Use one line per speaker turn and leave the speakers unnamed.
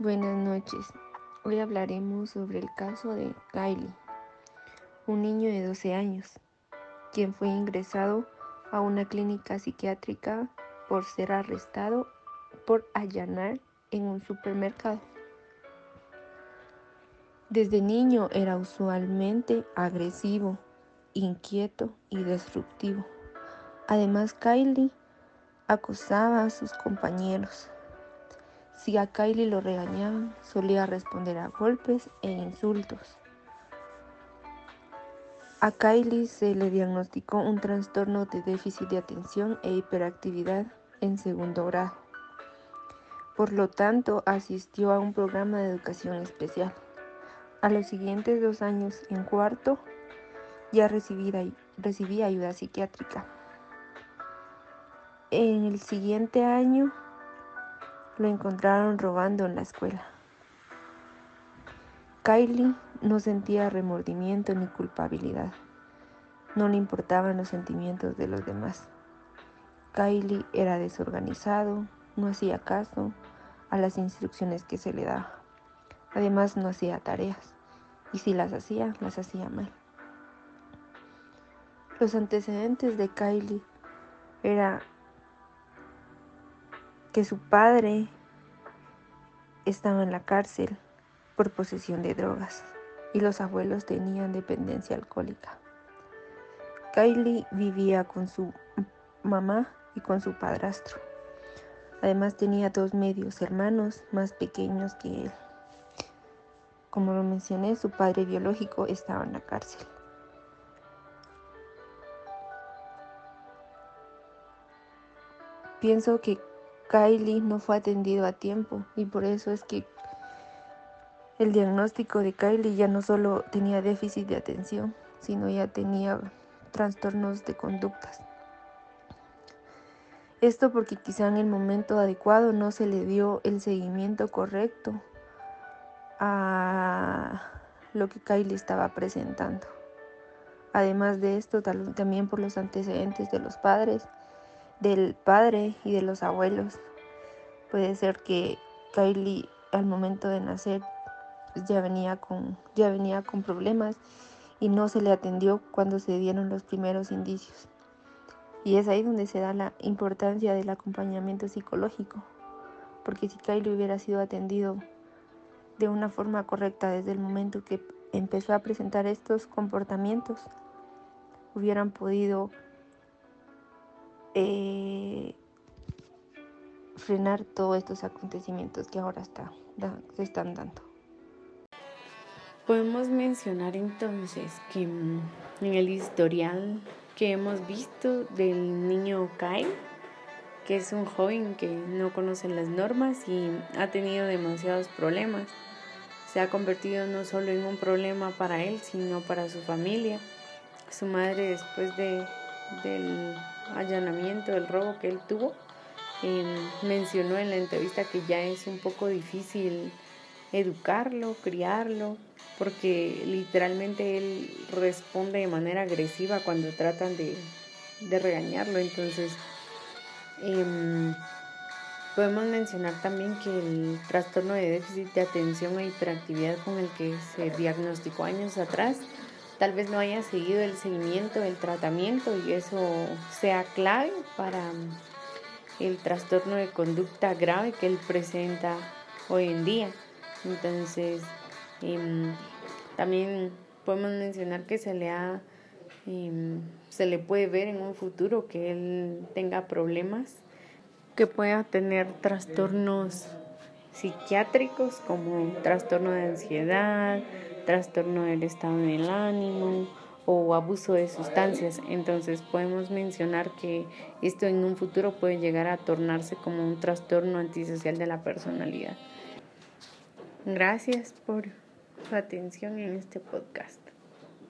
Buenas noches. Hoy hablaremos sobre el caso de Kylie, un niño de 12 años, quien fue ingresado a una clínica psiquiátrica por ser arrestado por allanar en un supermercado. Desde niño era usualmente agresivo, inquieto y destructivo. Además, Kylie acosaba a sus compañeros si a Kylie lo regañaban, solía responder a golpes e insultos. A Kylie se le diagnosticó un trastorno de déficit de atención e hiperactividad en segundo grado. Por lo tanto, asistió a un programa de educación especial. A los siguientes dos años, en cuarto, ya recibía ayuda psiquiátrica. En el siguiente año lo encontraron robando en la escuela. Kylie no sentía remordimiento ni culpabilidad. No le importaban los sentimientos de los demás. Kylie era desorganizado, no hacía caso a las instrucciones que se le daba. Además no hacía tareas y si las hacía, las hacía mal. Los antecedentes de Kylie era que su padre estaba en la cárcel por posesión de drogas y los abuelos tenían dependencia alcohólica. Kylie vivía con su mamá y con su padrastro. Además tenía dos medios hermanos más pequeños que él. Como lo mencioné, su padre biológico estaba en la cárcel. Pienso que Kylie no fue atendido a tiempo y por eso es que el diagnóstico de Kylie ya no solo tenía déficit de atención, sino ya tenía trastornos de conductas. Esto porque quizá en el momento adecuado no se le dio el seguimiento correcto a lo que Kylie estaba presentando. Además de esto, también por los antecedentes de los padres, del padre y de los abuelos. Puede ser que Kylie al momento de nacer pues, ya venía con ya venía con problemas y no se le atendió cuando se dieron los primeros indicios. Y es ahí donde se da la importancia del acompañamiento psicológico, porque si Kylie hubiera sido atendido de una forma correcta desde el momento que empezó a presentar estos comportamientos, hubieran podido eh, frenar todos estos acontecimientos que ahora está, se están dando.
Podemos mencionar entonces que mm, en el historial que hemos visto del niño Kyle, que es un joven que no conoce las normas y ha tenido demasiados problemas, se ha convertido no solo en un problema para él, sino para su familia. Su madre después de, del allanamiento, del robo que él tuvo, mencionó en la entrevista que ya es un poco difícil educarlo, criarlo, porque literalmente él responde de manera agresiva cuando tratan de, de regañarlo. Entonces, em, podemos mencionar también que el trastorno de déficit de atención e hiperactividad con el que se diagnosticó años atrás tal vez no haya seguido el seguimiento del tratamiento y eso sea clave para mm, el trastorno de conducta grave que él presenta hoy en día. Entonces, em, también podemos mencionar que se le em, se le puede ver en un futuro que él tenga problemas, que pueda tener trastornos psiquiátricos como trastorno de ansiedad, trastorno del estado del ánimo o abuso de sustancias. Entonces podemos mencionar que esto en un futuro puede llegar a tornarse como un trastorno antisocial de la personalidad. Gracias por su atención en este podcast.